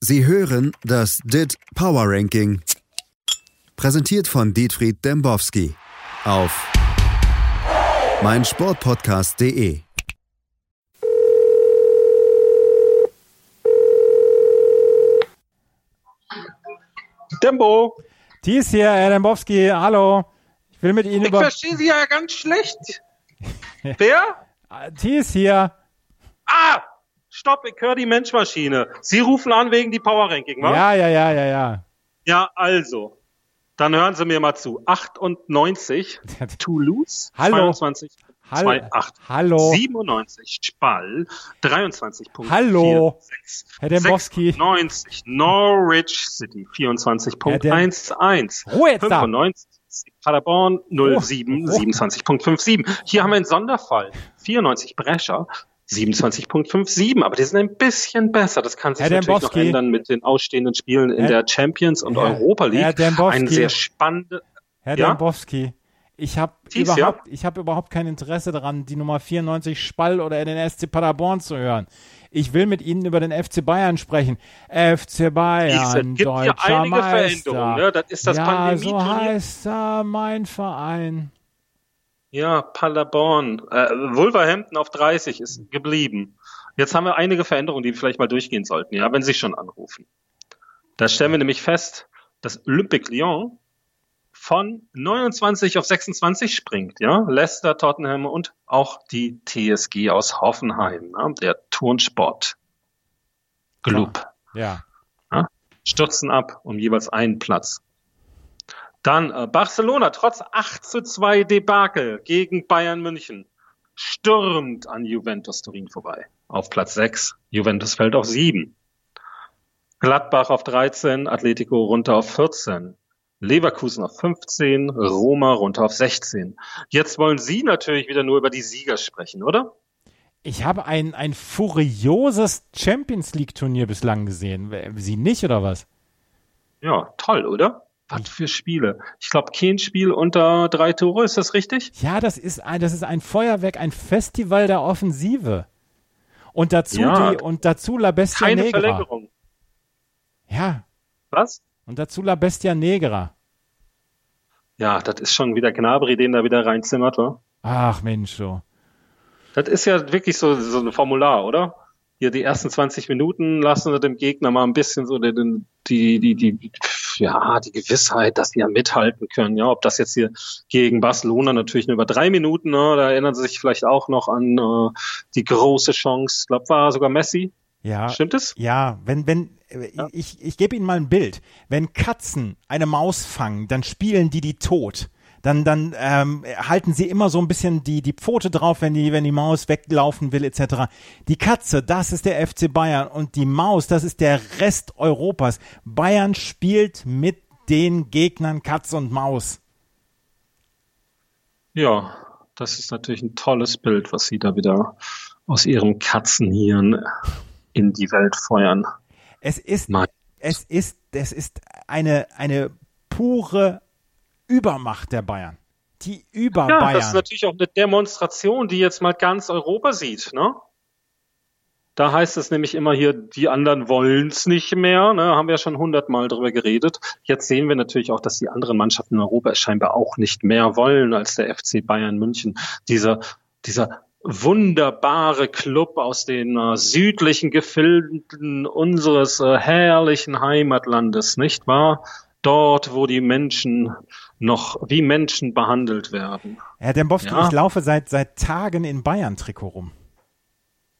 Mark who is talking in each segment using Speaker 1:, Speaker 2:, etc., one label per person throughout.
Speaker 1: Sie hören das DIT Power Ranking. Präsentiert von Dietfried Dembowski auf meinsportpodcast.de.
Speaker 2: Dembo.
Speaker 3: Thies hier, Herr Dembowski, hallo. Ich will mit Ihnen
Speaker 2: Ich
Speaker 3: über...
Speaker 2: verstehe Sie ja ganz schlecht. Wer?
Speaker 3: Thies hier.
Speaker 2: Ah! Stopp, ich höre die Menschmaschine. Sie rufen an wegen die Power Ranking, wa?
Speaker 3: Ja, ja, ja, ja, ja.
Speaker 2: Ja, also. Dann hören Sie mir mal zu. 98, Toulouse,
Speaker 3: Hallo.
Speaker 2: 22,
Speaker 3: Hallo.
Speaker 2: 2,8.
Speaker 3: Hallo.
Speaker 2: 97, Spall, 23 Punkte.
Speaker 3: Hallo.
Speaker 2: 6,
Speaker 3: Herr Dembowski.
Speaker 2: 96, Norwich City,
Speaker 3: Herr
Speaker 2: 24.11.
Speaker 3: Ruhe jetzt da.
Speaker 2: 95, Paderborn 07,
Speaker 3: Oh.
Speaker 2: 27.57. Hier haben wir einen Sonderfall. 94 Brescher. 27.57, aber die sind ein bisschen besser. Das kann sich
Speaker 3: Herr
Speaker 2: natürlich noch
Speaker 3: Dembowski.
Speaker 2: ändern mit den ausstehenden Spielen in
Speaker 3: Herr-
Speaker 2: der Champions und
Speaker 3: Herr-
Speaker 2: Europa League.
Speaker 3: Herr Dembowski.
Speaker 2: Ein sehr spannende,
Speaker 3: Herr
Speaker 2: Ja?
Speaker 3: Dembowski, ich habe überhaupt, ich hab überhaupt kein Interesse daran, die Nummer 94 Spall oder den SC Paderborn zu hören. Ich will mit Ihnen über den FC Bayern sprechen. FC Bayern,
Speaker 2: hier
Speaker 3: deutscher
Speaker 2: einige
Speaker 3: Meister.
Speaker 2: Veränderungen, ne? Das ist das
Speaker 3: ja, so heißt er, mein Verein.
Speaker 2: Ja, Paderborn, äh, Wolverhampton auf 30 ist geblieben. Jetzt haben wir einige Veränderungen, die wir vielleicht mal durchgehen sollten, ja, wenn Sie schon anrufen. Da stellen wir nämlich fest, dass Olympique Lyon von 29 auf 26 springt, ja. Leicester, Tottenham und auch die TSG aus Hoffenheim, ne? der Turnsport Club,
Speaker 3: Ja.
Speaker 2: stürzen ab um jeweils einen Platz. Dann äh, Barcelona, trotz 8 zu 2 Debakel gegen Bayern München, stürmt an Juventus Turin vorbei. Auf Platz 6, Juventus fällt auf 7. Gladbach auf 13, Atletico runter auf 14. Leverkusen auf 15, Roma runter auf 16. Jetzt wollen Sie natürlich wieder nur über die Sieger sprechen, oder?
Speaker 3: Ich habe ein, ein furioses Champions League Turnier bislang gesehen. Sie nicht oder was?
Speaker 2: Ja, toll, oder? Was für Spiele. Ich glaube, kein Spiel unter drei Tore, ist das richtig?
Speaker 3: Ja, das ist ein, das ist ein Feuerwerk, ein Festival der Offensive. Und dazu
Speaker 2: Ja.
Speaker 3: die, und dazu La Bestia
Speaker 2: Keine
Speaker 3: Negra.
Speaker 2: Verlängerung.
Speaker 3: Ja.
Speaker 2: Was?
Speaker 3: Und dazu La Bestia Negra.
Speaker 2: Ja, das ist schon wieder Gnabry, den da wieder reinzimmert, wa?
Speaker 3: Ach Mensch, so.
Speaker 2: Das ist ja wirklich so, so ein Formular, oder? Hier die ersten 20 Minuten lassen wir dem Gegner mal ein bisschen so den, die, die, die, ja, die Gewissheit, dass die ja mithalten können. Ja, ob das jetzt hier gegen Barcelona natürlich nur über drei Minuten, ne, da erinnern Sie sich vielleicht auch noch an äh, die große Chance, ich glaube, war sogar Messi.
Speaker 3: Ja.
Speaker 2: Stimmt es?
Speaker 3: Ja, wenn, wenn, äh, ich, ich gebe Ihnen mal ein Bild. Wenn Katzen eine Maus fangen, dann spielen die die tot. Dann, dann ähm, halten sie immer so ein bisschen die, die Pfote drauf, wenn die, wenn die Maus weglaufen will, etc. Die Katze, das ist der FC Bayern und die Maus, das ist der Rest Europas. Bayern spielt mit den Gegnern Katz und Maus.
Speaker 2: Ja, das ist natürlich ein tolles Bild, was Sie da wieder aus Ihrem Katzenhirn in die Welt feuern.
Speaker 3: Es ist, es ist, es ist eine, eine pure Übermacht der Bayern. Die über
Speaker 2: Ja,
Speaker 3: Bayern.
Speaker 2: das ist natürlich auch eine Demonstration, die jetzt mal ganz Europa sieht, ne? Da heißt es nämlich immer hier, die anderen wollen's nicht mehr, ne? Haben wir ja schon hundertmal drüber geredet. Jetzt sehen wir natürlich auch, dass die anderen Mannschaften in Europa es scheinbar auch nicht mehr wollen als der FC Bayern München. Dieser, dieser wunderbare Club aus den äh, südlichen Gefilden unseres äh, herrlichen Heimatlandes, nicht wahr? Dort, wo die Menschen noch wie Menschen behandelt werden.
Speaker 3: Herr Dembowski,
Speaker 2: Ja.
Speaker 3: ich laufe seit, seit Tagen in Bayern-Trikot rum.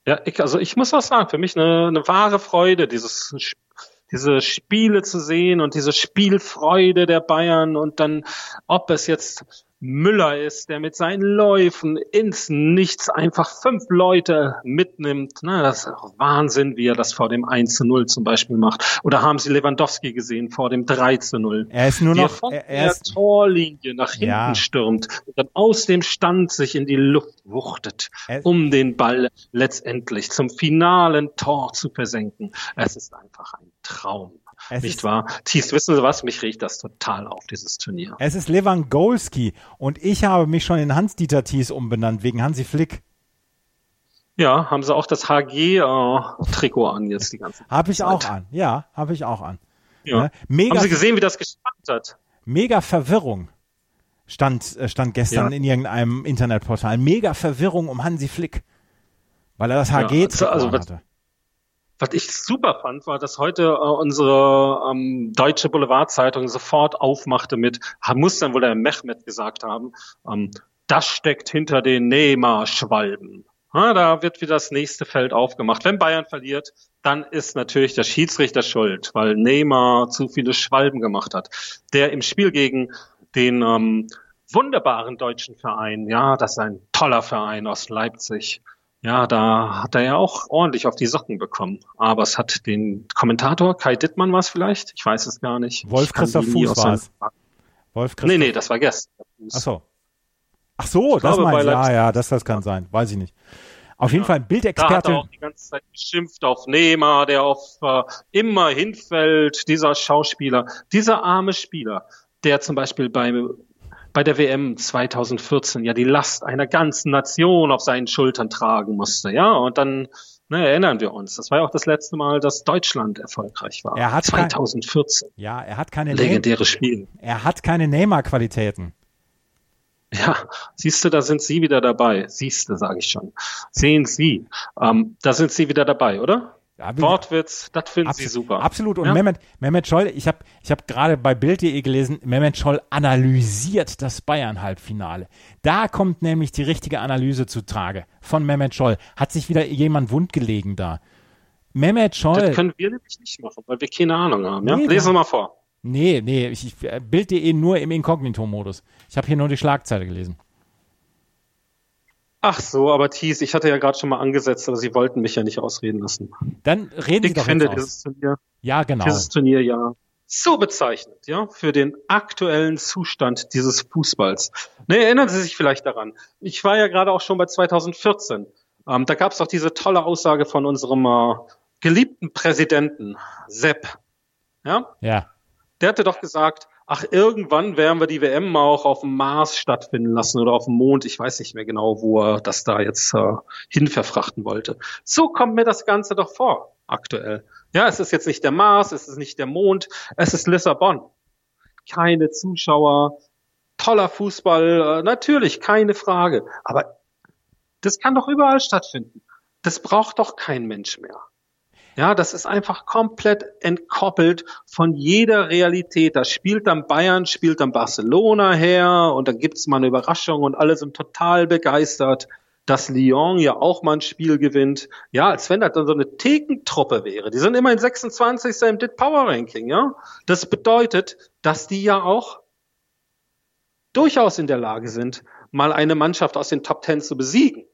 Speaker 2: Ja, ich, also ich muss auch sagen, für mich eine, eine wahre Freude, dieses, diese Spiele zu sehen und diese Spielfreude der Bayern und dann, ob es jetzt Müller ist, der mit seinen Läufen ins Nichts einfach fünf Leute mitnimmt. Ne, das ist auch Wahnsinn, wie er das vor dem 1 zu 0 zum Beispiel macht. Oder haben Sie Lewandowski gesehen vor dem 3 zu 0?
Speaker 3: Er ist nur noch,
Speaker 2: von
Speaker 3: er,
Speaker 2: der
Speaker 3: er ist,
Speaker 2: Torlinie nach hinten
Speaker 3: Ja.
Speaker 2: stürmt und dann aus dem Stand sich in die Luft wuchtet,
Speaker 3: Er-
Speaker 2: um den Ball letztendlich zum finalen Tor zu versenken. Es ist einfach ein Traum.
Speaker 3: Es
Speaker 2: nicht wahr? Thies, wissen Sie was? Mich riecht das total auf, dieses Turnier.
Speaker 3: es ist Lewandowski und ich habe mich schon in Hans-Dieter Thies umbenannt wegen Hansi Flick.
Speaker 2: Ja, haben sie auch das HG-Trikot äh, an jetzt die ganze
Speaker 3: Zeit. Habe ich auch an, ja, habe ich auch an.
Speaker 2: Ja. ja. Mega, haben Sie gesehen, wie das gespannt hat?
Speaker 3: Mega Verwirrung stand, äh, stand gestern ja. in irgendeinem Internetportal. Mega Verwirrung um Hansi Flick, weil er das HG-Trikot ja, also, also, hatte.
Speaker 2: Was ich super fand, war, dass heute äh, unsere ähm, deutsche Boulevardzeitung sofort aufmachte mit, muss dann wohl der Mehmet gesagt haben, ähm, das steckt hinter den Neymar-Schwalben. Ja, da wird wieder das nächste Feld aufgemacht. Wenn Bayern verliert, dann ist natürlich der Schiedsrichter schuld, weil Neymar zu viele Schwalben gemacht hat. Der im Spiel gegen den ähm, wunderbaren deutschen Verein, ja, das ist ein toller Verein aus Leipzig, ja, da hat er ja auch ordentlich auf die Socken bekommen. Aber es hat den Kommentator, Kai Dittmann war es vielleicht, ich weiß es gar nicht.
Speaker 3: Wolf Christoph Fuß war es.
Speaker 2: Wolf Christoph. Nee, nee, das war gestern.
Speaker 3: Ach so. Ach so, ich das meinst du. Ja, ja, das, das kann sein. Weiß ich nicht. Auf jeden ja. Fall Bildexperte. Da hat er
Speaker 2: auch die ganze Zeit geschimpft auf Nehmer, der auf äh, immer hinfällt, dieser Schauspieler. Dieser arme Spieler, der zum Beispiel bei bei der WM 2014 ja die Last einer ganzen Nation auf seinen Schultern tragen musste, ja, und dann ne, erinnern wir uns, das war ja auch das letzte Mal, dass Deutschland erfolgreich war.
Speaker 3: Er hat
Speaker 2: 2014.
Speaker 3: Kein, ja, er hat keine
Speaker 2: legendäre Spiel.
Speaker 3: Er hat keine Neymar-Qualitäten.
Speaker 2: Ja, siehst du, da sind Sie wieder dabei. Siehst du, sage ich schon. Sehen Sie, ähm, da sind Sie wieder dabei, oder? Ja, Wortwitz, das finden Sie super.
Speaker 3: Absolut. Und ja? Mehmet, Mehmet Scholl, ich habe ich hab gerade bei Bild.de gelesen, Mehmet Scholl analysiert das Bayern-Halbfinale. Da kommt nämlich die richtige Analyse zu Trage von Mehmet Scholl. Hat sich wieder jemand wundgelegen da. Mehmet Scholl. Das
Speaker 2: können wir nämlich nicht machen, weil wir keine Ahnung haben. Ja? Nee, Lesen wir mal vor.
Speaker 3: Nee, nee, ich Bild.de nur im Inkognito-Modus. Ich habe hier nur die Schlagzeile gelesen.
Speaker 2: Ach so, aber Thies, ich hatte ja gerade schon mal angesetzt, aber Sie wollten mich ja nicht ausreden lassen.
Speaker 3: Dann reden Sie
Speaker 2: ich
Speaker 3: doch
Speaker 2: finde
Speaker 3: jetzt
Speaker 2: dieses Turnier,
Speaker 3: ja, genau.
Speaker 2: dieses Turnier ja so bezeichnend, ja, für den aktuellen Zustand dieses Fußballs. Ne, erinnern Sie sich vielleicht daran. Ich war ja gerade auch schon bei 2014. Ähm, da gab es doch diese tolle Aussage von unserem äh, geliebten Präsidenten, Sepp. Ja?
Speaker 3: Ja.
Speaker 2: Der hatte doch gesagt, ach, irgendwann werden wir die WM mal auch auf dem Mars stattfinden lassen oder auf dem Mond. Ich weiß nicht mehr genau, wo er das da jetzt äh, hin verfrachten wollte. So kommt mir das Ganze doch vor, aktuell. Ja, es ist jetzt nicht der Mars, es ist nicht der Mond, es ist Lissabon. Keine Zuschauer, toller Fußball, äh, natürlich, keine Frage. Aber das kann doch überall stattfinden. Das braucht doch kein Mensch mehr. Ja, das ist einfach komplett entkoppelt von jeder Realität. Da spielt dann Bayern, spielt dann Barcelona her und dann gibt's mal eine Überraschung und alle sind total begeistert, dass Lyon ja auch mal ein Spiel gewinnt. Ja, als wenn das dann so eine Thekentruppe wäre. Die sind immerhin 26. im DIT Power Ranking, ja. Das bedeutet, dass die ja auch durchaus in der Lage sind, mal eine Mannschaft aus den Top Ten zu besiegen.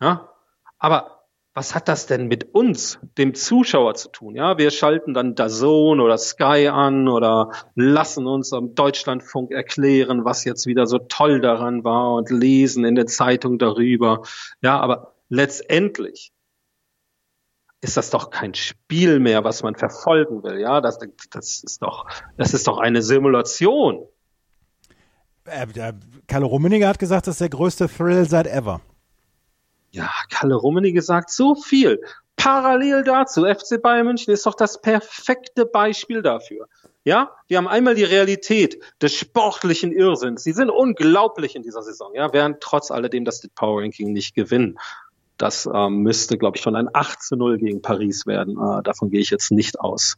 Speaker 2: Ja, aber was hat das denn mit uns, dem Zuschauer zu tun? Ja, wir schalten dann DAZN oder Sky an oder lassen uns am Deutschlandfunk erklären, was jetzt wieder so toll daran war und lesen in der Zeitung darüber. Ja, aber letztendlich ist das doch kein Spiel mehr, was man verfolgen will. Ja, das, das ist doch, das ist doch eine Simulation.
Speaker 3: Äh, Kalle Rummenigge hat gesagt, das ist der größte Thrill seit ever.
Speaker 2: Ja, Kalle Rummenigge sagt so viel. Parallel dazu, FC Bayern München ist doch das perfekte Beispiel dafür. Ja, wir haben einmal die Realität des sportlichen Irrsinns. Sie sind unglaublich in dieser Saison, ja, werden trotz alledem das Power Ranking nicht gewinnen. Das ähm, müsste, glaube ich, schon ein 8 zu 0 gegen Paris werden. Äh, davon gehe ich jetzt nicht aus.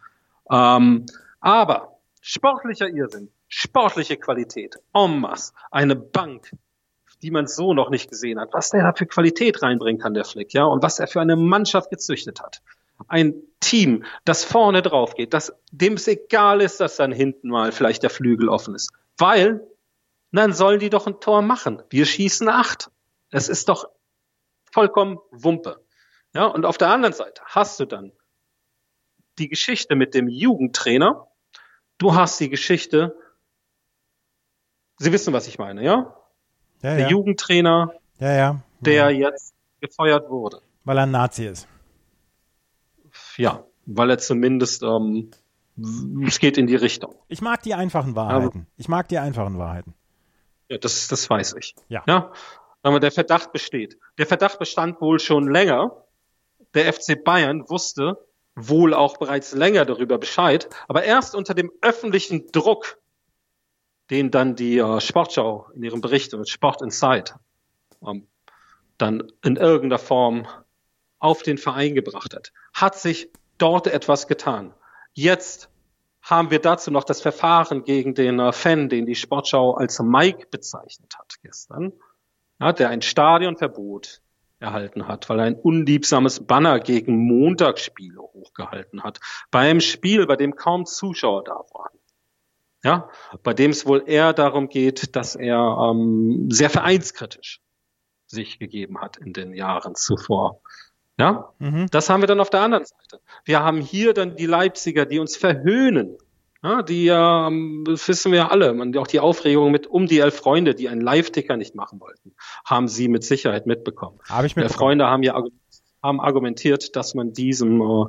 Speaker 2: Ähm, aber sportlicher Irrsinn, sportliche Qualität, en masse, eine Bank, die man so noch nicht gesehen hat. Was der da für Qualität reinbringen kann, der Flick, ja, und was er für eine Mannschaft gezüchtet hat. Ein Team, das vorne drauf geht, das, dem es egal ist, dass dann hinten mal vielleicht der Flügel offen ist. Weil, dann sollen die doch ein Tor machen. Wir schießen acht. Es ist doch vollkommen Wumpe. Ja, und auf der anderen Seite hast du dann die Geschichte mit dem Jugendtrainer. Du hast die Geschichte, Sie wissen, was ich meine, ja? Ja, der ja. Jugendtrainer,
Speaker 3: ja, ja.
Speaker 2: der jetzt gefeuert wurde.
Speaker 3: Weil er ein Nazi ist.
Speaker 2: Ja, weil er zumindest, ähm, es geht in die Richtung.
Speaker 3: Ich mag die einfachen Wahrheiten. ich mag die einfachen Wahrheiten.
Speaker 2: Ja, das, das weiß ich.
Speaker 3: Ja.
Speaker 2: ja. Aber der Verdacht besteht. Der Verdacht bestand wohl schon länger. Der FC Bayern wusste wohl auch bereits länger darüber Bescheid, aber erst unter dem öffentlichen Druck, den dann die äh, Sportschau in ihrem Bericht und Sport Insight ähm, dann in irgendeiner Form auf den Verein gebracht hat, hat sich dort etwas getan. Jetzt haben wir dazu noch das Verfahren gegen den äh, Fan, den die Sportschau als Mike bezeichnet hat gestern, ja, der ein Stadionverbot erhalten hat, weil er ein unliebsames Banner gegen Montagsspiele hochgehalten hat. Beim Spiel, bei dem kaum Zuschauer da waren. Ja, bei dem es wohl eher darum geht, dass er ähm, sehr vereinskritisch sich gegeben hat in den Jahren zuvor. Ja, mhm. das haben wir dann auf der anderen Seite. Wir haben hier dann die Leipziger, die uns verhöhnen. Ja, die ähm, wissen wir alle. Man, auch die Aufregung mit um die elf Freunde, die einen Live-Ticker nicht machen wollten, haben sie mit Sicherheit mitbekommen.
Speaker 3: Habe ich
Speaker 2: mitbekommen. Freunde haben ja haben argumentiert, dass man diesem äh,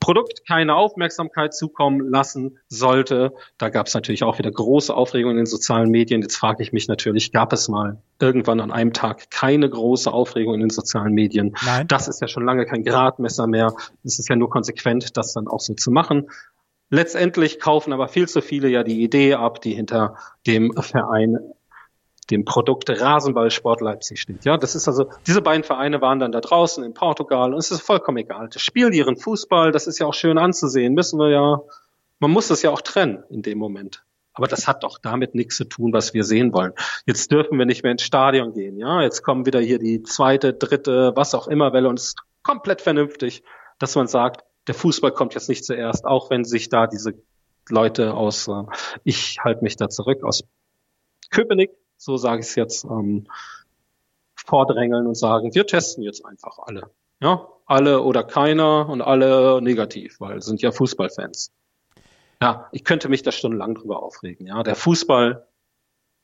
Speaker 2: Produkt keine Aufmerksamkeit zukommen lassen sollte. Da gab es natürlich auch wieder große Aufregung in den sozialen Medien. Jetzt frage ich mich natürlich, gab es mal irgendwann an einem Tag keine große Aufregung in den sozialen Medien? Nein. Das ist ja schon lange kein Gradmesser mehr. Es ist ja nur konsequent, das dann auch so zu machen. Letztendlich kaufen aber viel zu viele ja die Idee ab, die hinter dem Verein dem Produkt Rasenballsport Leipzig steht. Ja, das ist also, diese beiden Vereine waren dann da draußen in Portugal und es ist vollkommen egal. Das spielen ihren Fußball, das ist ja auch schön anzusehen, müssen wir ja, man muss das ja auch trennen in dem Moment. Aber das hat doch damit nichts zu tun, was wir sehen wollen. Jetzt dürfen wir nicht mehr ins Stadion gehen, ja. Jetzt kommen wieder hier die zweite, dritte, was auch immer Welle und es ist komplett vernünftig, dass man sagt, der Fußball kommt jetzt nicht zuerst, auch wenn sich da diese Leute aus, äh, ich halte mich da zurück, aus Köpenick so sage ich es jetzt, ähm, vordrängeln und sagen, wir testen jetzt einfach alle. Ja, alle oder keiner und alle negativ, weil sind ja Fußballfans. Ja, ich könnte mich da stundenlang drüber aufregen. Ja, der Fußball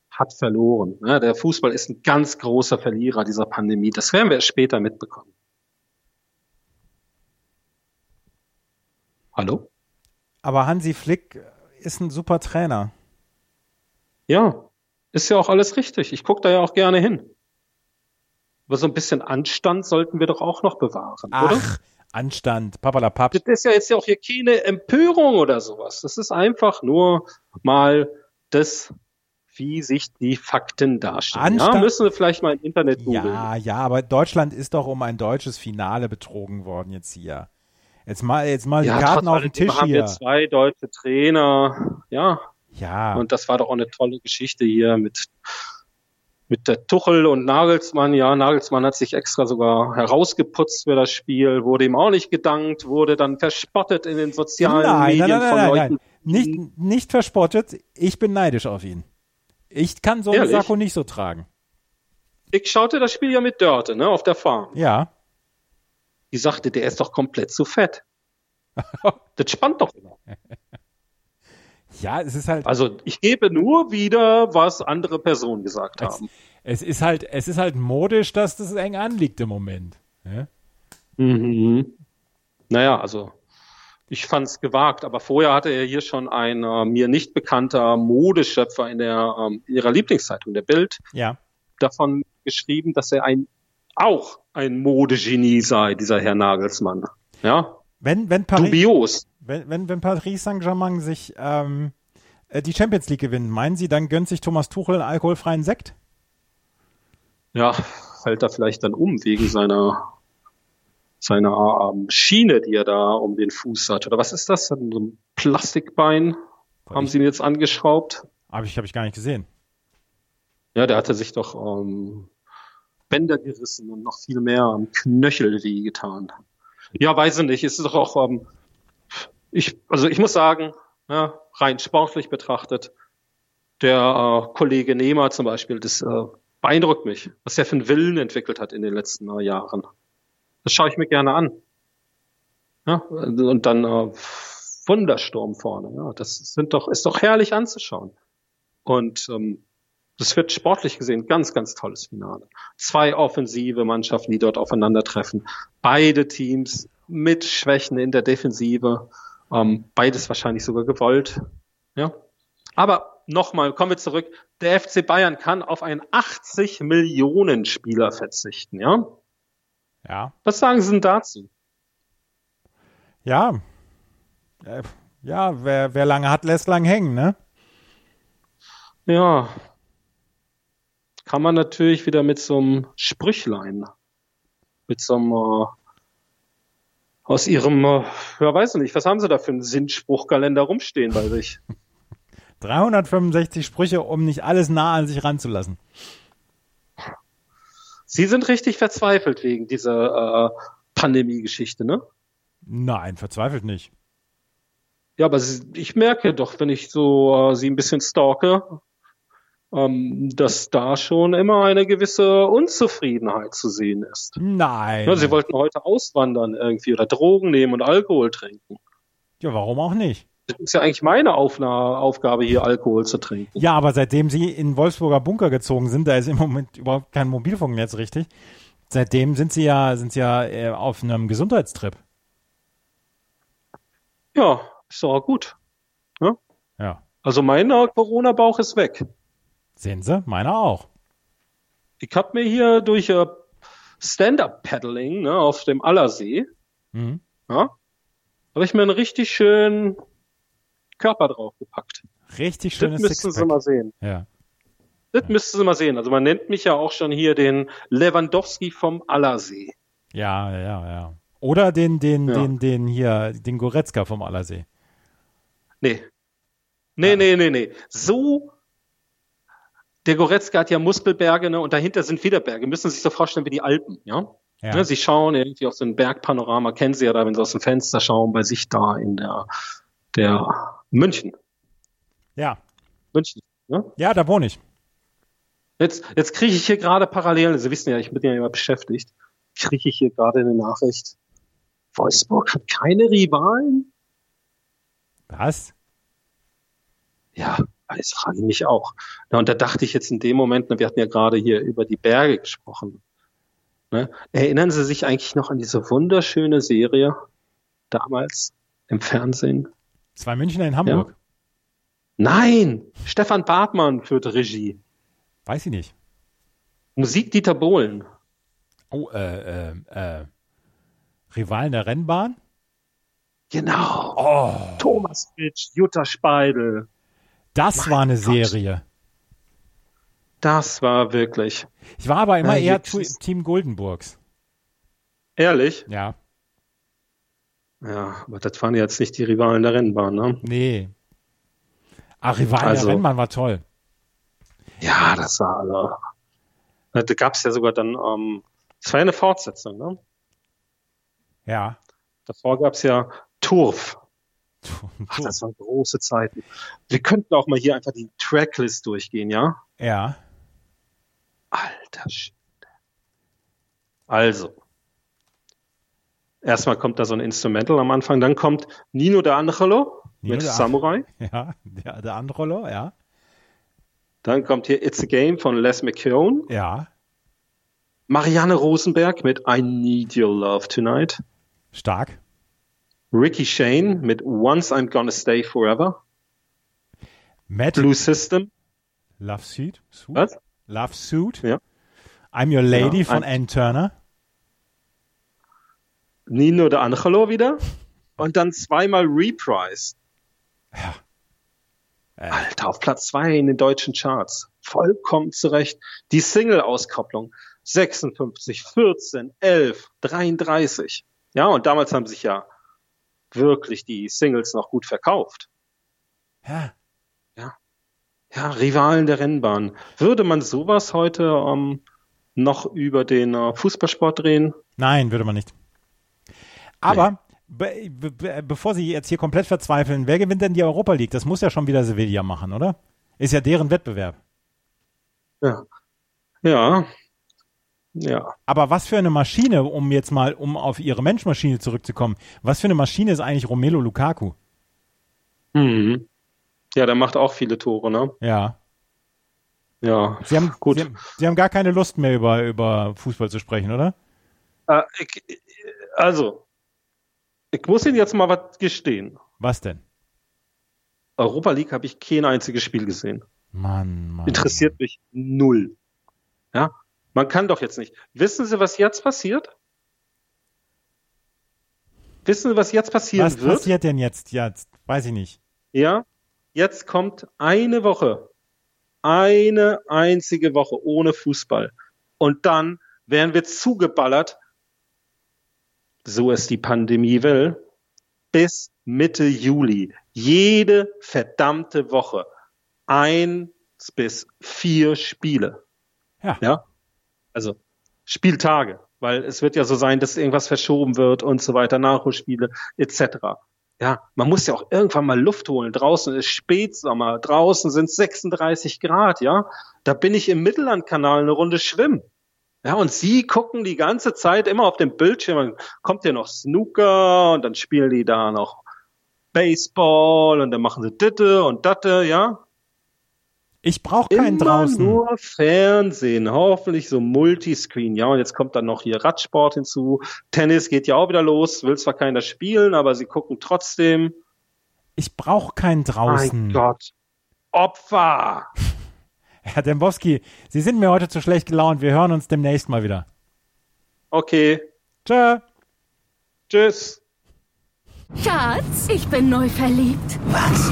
Speaker 2: hat verloren. Ja, der Fußball ist ein ganz großer Verlierer dieser Pandemie. Das werden wir später mitbekommen. Hallo?
Speaker 3: Aber Hansi Flick ist ein super Trainer.
Speaker 2: Ja, ist ja auch alles richtig. Ich gucke da ja auch gerne hin. Aber so ein bisschen Anstand sollten wir doch auch noch bewahren,
Speaker 3: Ach,
Speaker 2: oder?
Speaker 3: Anstand, papalapap.
Speaker 2: Das ist ja jetzt ja auch hier keine Empörung oder sowas. Das ist einfach nur mal das, wie sich die Fakten darstellen. Anstand, ja, müssen wir vielleicht mal im Internet googeln.
Speaker 3: Ja, ja, aber Deutschland ist doch um ein deutsches Finale betrogen worden jetzt hier. Jetzt mal, jetzt mal ja, die Karten auf den Tisch
Speaker 2: haben
Speaker 3: hier.
Speaker 2: Wir zwei deutsche Trainer, ja,
Speaker 3: ja.
Speaker 2: Und das war doch auch eine tolle Geschichte hier mit, mit der Tuchel und Nagelsmann. Ja, Nagelsmann hat sich extra sogar herausgeputzt für das Spiel, wurde ihm auch nicht gedankt, wurde dann verspottet in den sozialen nein, Medien nein, nein, von Leuten.
Speaker 3: Nicht, nicht verspottet, ich bin neidisch auf ihn. Ich kann so einen Sakko nicht so tragen.
Speaker 2: Ich schaute das Spiel ja mit Dörte, ne, auf der Farm.
Speaker 3: Ja.
Speaker 2: Die sagte, der ist doch komplett zu fett. das spannt doch immer.
Speaker 3: Ja, es ist halt.
Speaker 2: Also ich gebe nur wieder, was andere Personen gesagt
Speaker 3: es,
Speaker 2: haben.
Speaker 3: Es ist halt, es ist halt modisch, dass das eng anliegt im Moment. Ja?
Speaker 2: Mhm. Naja, also ich fand es gewagt, aber vorher hatte er hier schon ein äh, mir nicht bekannter Modeschöpfer in der ähm, ihrer Lieblingszeitung, der Bild,
Speaker 3: ja.
Speaker 2: davon geschrieben, dass er ein auch ein Modegenie sei, dieser Herr Nagelsmann. Ja.
Speaker 3: Wenn, wenn Paris,
Speaker 2: Dubios.
Speaker 3: Wenn, wenn, wenn Paris Saint-Germain sich ähm, äh, die Champions League gewinnen, meinen Sie, dann gönnt sich Thomas Tuchel einen alkoholfreien Sekt?
Speaker 2: Ja, fällt er vielleicht dann um wegen seiner seiner ähm, Schiene, die er da um den Fuß hat. Oder was ist das? So ein Plastikbein haben Sie ihn jetzt angeschraubt?
Speaker 3: Habe ich, hab ich gar nicht gesehen.
Speaker 2: Ja, der hatte sich doch ähm, Bänder gerissen und noch viel mehr am Knöchel weh getan. Ja, weiß ich nicht. Es ist doch auch ähm, ich, also ich muss sagen, ja, rein sportlich betrachtet, der äh, Kollege Nehmer zum Beispiel, das äh, beeindruckt mich, was er für einen Willen entwickelt hat in den letzten äh, Jahren. Das schaue ich mir gerne an. Ja, und dann äh, Wundersturm vorne. Ja, das sind doch, ist doch herrlich anzuschauen. Und ähm, das wird sportlich gesehen ganz, ganz tolles Finale. Zwei offensive Mannschaften, die dort aufeinandertreffen. Beide Teams mit Schwächen in der Defensive. Ähm, beides wahrscheinlich sogar gewollt. Ja. Aber nochmal, kommen wir zurück. der FC Bayern kann auf einen 80 Millionen Spieler verzichten, ja?
Speaker 3: Ja.
Speaker 2: Was sagen Sie denn dazu?
Speaker 3: Ja. Äh, ja, wer, wer lange hat, lässt lang hängen, ne?
Speaker 2: Ja. Kann man natürlich wieder mit so einem Sprüchlein, mit so einem äh, aus ihrem, äh, ja weiß ich nicht, was haben sie da für einen Sinnspruchkalender rumstehen bei sich?
Speaker 3: 365 Sprüche, um nicht alles nah an sich ranzulassen.
Speaker 2: Sie sind richtig verzweifelt wegen dieser äh, Pandemie-Geschichte, ne?
Speaker 3: Nein, verzweifelt nicht.
Speaker 2: Ja, aber ich merke doch, wenn ich so äh, sie ein bisschen stalke, ähm, dass da schon immer eine gewisse Unzufriedenheit zu sehen ist.
Speaker 3: Nein.
Speaker 2: Sie wollten heute auswandern irgendwie oder Drogen nehmen und Alkohol trinken.
Speaker 3: Ja, warum auch nicht?
Speaker 2: Das ist ja eigentlich meine Aufgabe, hier Alkohol zu trinken.
Speaker 3: Ja, aber seitdem sie in Wolfsburger Bunker gezogen sind, da ist im Moment überhaupt kein Mobilfunknetz richtig. Seitdem sind sie ja, sind sie ja äh, auf einem Gesundheitstrip.
Speaker 2: Ja, ist doch auch gut. Ja.
Speaker 3: ja.
Speaker 2: Also mein Corona-Bauch ist weg.
Speaker 3: Sehen Sie, meiner auch.
Speaker 2: Ich habe mir hier durch äh, Stand-Up-Paddling ne, auf dem Allersee, mhm. ja, habe ich mir einen richtig schönen Körper draufgepackt.
Speaker 3: Richtig schönes
Speaker 2: Das müssten Sie mal sehen.
Speaker 3: Ja.
Speaker 2: Das ja. müssten Sie mal sehen. Also man nennt mich ja auch schon hier den Lewandowski vom Allersee.
Speaker 3: Ja, ja, ja. Oder den, den, ja. den, den hier, den Goretzka vom Allersee.
Speaker 2: Nee. Nee, ja. nee, nee, nee. So, der Goretzka hat ja Muskelberge, ne, und dahinter sind wieder Berge. Müssen Sie sich so vorstellen wie die Alpen, ja? ja. Ne, Sie schauen irgendwie auf so ein Bergpanorama, kennen Sie ja da, wenn Sie aus dem Fenster schauen, bei sich da in der, der München.
Speaker 3: Ja.
Speaker 2: München, ne?
Speaker 3: Ja, da wohne ich.
Speaker 2: Jetzt, jetzt kriege ich hier gerade parallel, Sie wissen ja, ich bin ja immer beschäftigt, kriege ich hier gerade eine Nachricht. Wolfsburg hat keine Rivalen?
Speaker 3: Was?
Speaker 2: Ja, das frage ich mich auch. Ja, und da dachte ich jetzt in dem Moment, wir hatten ja gerade hier über die Berge gesprochen. Ne? Erinnern Sie sich eigentlich noch an diese wunderschöne Serie damals im Fernsehen?
Speaker 3: Zwei Münchner in Hamburg. Ja?
Speaker 2: Nein, Stefan Bartmann führte Regie.
Speaker 3: Weiß ich nicht.
Speaker 2: Musik Dieter Bohlen.
Speaker 3: Oh, äh, äh, äh. Rivalen der Rennbahn?
Speaker 2: Genau.
Speaker 3: Oh.
Speaker 2: Thomas Fitsch, Jutta Speidel.
Speaker 3: Das mein war eine Gott. Serie.
Speaker 2: Das war wirklich.
Speaker 3: Ich war aber immer ja, eher Team Goldenburgs.
Speaker 2: Ehrlich?
Speaker 3: Ja.
Speaker 2: Ja, aber das waren jetzt nicht die Rivalen der Rennbahn, ne?
Speaker 3: Nee. Ach, Rivalen also, der Rennbahn war toll.
Speaker 2: Ja, das war, also, da gab es ja sogar dann, ähm, es war ja eine Fortsetzung, ne?
Speaker 3: Ja.
Speaker 2: Davor gab es ja Turf. Ach, das waren große Zeiten. Wir könnten auch mal hier einfach die Tracklist durchgehen, ja?
Speaker 3: Ja.
Speaker 2: Alter Schwede. Also. Erstmal kommt da so ein Instrumental am Anfang, dann kommt Nino de Angelo Nino mit Samurai.
Speaker 3: Ja, der, der Angelo, ja.
Speaker 2: Dann kommt hier It's a Game von Les McKeown.
Speaker 3: Ja.
Speaker 2: Marianne Rosenberg mit I Need Your Love Tonight.
Speaker 3: Stark.
Speaker 2: Ricky Shane mit Once I'm Gonna Stay Forever.
Speaker 3: Matt
Speaker 2: Blue System.
Speaker 3: Love Suit. Suit.
Speaker 2: Was?
Speaker 3: Love Suit.
Speaker 2: Ja.
Speaker 3: I'm Your Lady ja, von Ann Turner.
Speaker 2: Nino de Angelo wieder. Und dann zweimal Reprise.
Speaker 3: Ja.
Speaker 2: Äh. Alter, auf Platz zwei in den deutschen Charts. Vollkommen zurecht. Die Single-Auskopplung. 56, 14, 11, 33. Ja, und damals haben sich ja wirklich die Singles noch gut verkauft.
Speaker 3: Ja.
Speaker 2: Ja. Ja, Rivalen der Rennbahn. Würde man sowas heute ähm, noch über den äh, Fußballsport drehen?
Speaker 3: Nein, würde man nicht. Aber nee. be be bevor Sie jetzt hier komplett verzweifeln, wer gewinnt denn die Europa League? Das muss ja schon wieder Sevilla machen, oder? Ist ja deren Wettbewerb.
Speaker 2: Ja. Ja, ja.
Speaker 3: Aber was für eine Maschine, um jetzt mal, um auf ihre Menschmaschine zurückzukommen, was für eine Maschine ist eigentlich Romelo Lukaku?
Speaker 2: Mhm. Ja, der macht auch viele Tore, ne?
Speaker 3: Ja.
Speaker 2: Ja,
Speaker 3: Sie haben, gut. Sie haben, Sie haben gar keine Lust mehr über, über Fußball zu sprechen, oder?
Speaker 2: Äh, ich, also, ich muss Ihnen jetzt mal was gestehen.
Speaker 3: Was denn?
Speaker 2: Europa League habe ich kein einziges Spiel gesehen.
Speaker 3: Mann, Mann.
Speaker 2: Interessiert mich null. Ja, man kann doch jetzt nicht. Wissen Sie, was jetzt passiert? Wissen Sie, was jetzt passieren
Speaker 3: Was
Speaker 2: wird?
Speaker 3: passiert denn jetzt? Jetzt weiß ich nicht.
Speaker 2: Ja, jetzt kommt eine Woche, eine einzige Woche ohne Fußball. Und dann werden wir zugeballert, so es die Pandemie will, bis Mitte Juli. Jede verdammte Woche. Eins bis vier Spiele.
Speaker 3: Ja.
Speaker 2: Ja. Also Spieltage, weil es wird ja so sein, dass irgendwas verschoben wird und so weiter, Nachholspiele etc. Ja, man muss ja auch irgendwann mal Luft holen. Draußen ist Spätsommer, draußen sind 36 Grad, ja. Da bin ich im Mittellandkanal eine Runde schwimmen. Ja, und sie gucken die ganze Zeit immer auf dem Bildschirm, dann kommt ja noch Snooker und dann spielen die da noch Baseball und dann machen sie Ditte und Datte, ja.
Speaker 3: Ich brauche keinen
Speaker 2: Immer
Speaker 3: draußen.
Speaker 2: nur Fernsehen, hoffentlich so Multiscreen. Ja, und jetzt kommt dann noch hier Radsport hinzu. Tennis geht ja auch wieder los, will zwar keiner spielen, aber sie gucken trotzdem.
Speaker 3: Ich brauche keinen draußen.
Speaker 2: Mein Gott. Opfer.
Speaker 3: Herr Dembowski, Sie sind mir heute zu schlecht gelaunt. Wir hören uns demnächst mal wieder.
Speaker 2: Okay.
Speaker 3: Tschö.
Speaker 2: Tschüss.
Speaker 4: Schatz, ich bin neu verliebt.
Speaker 5: Was?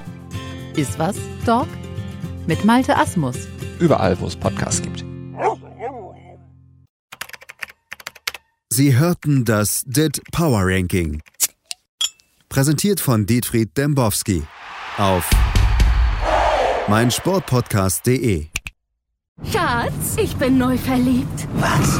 Speaker 6: Ist was, Dog? Mit Malte Asmus.
Speaker 7: Überall, wo es Podcasts gibt.
Speaker 1: Sie hörten das DIT Power Ranking. Präsentiert von Dietfried Dembowski auf meinsportpodcast.de.
Speaker 4: Schatz, ich bin neu verliebt.
Speaker 5: Was?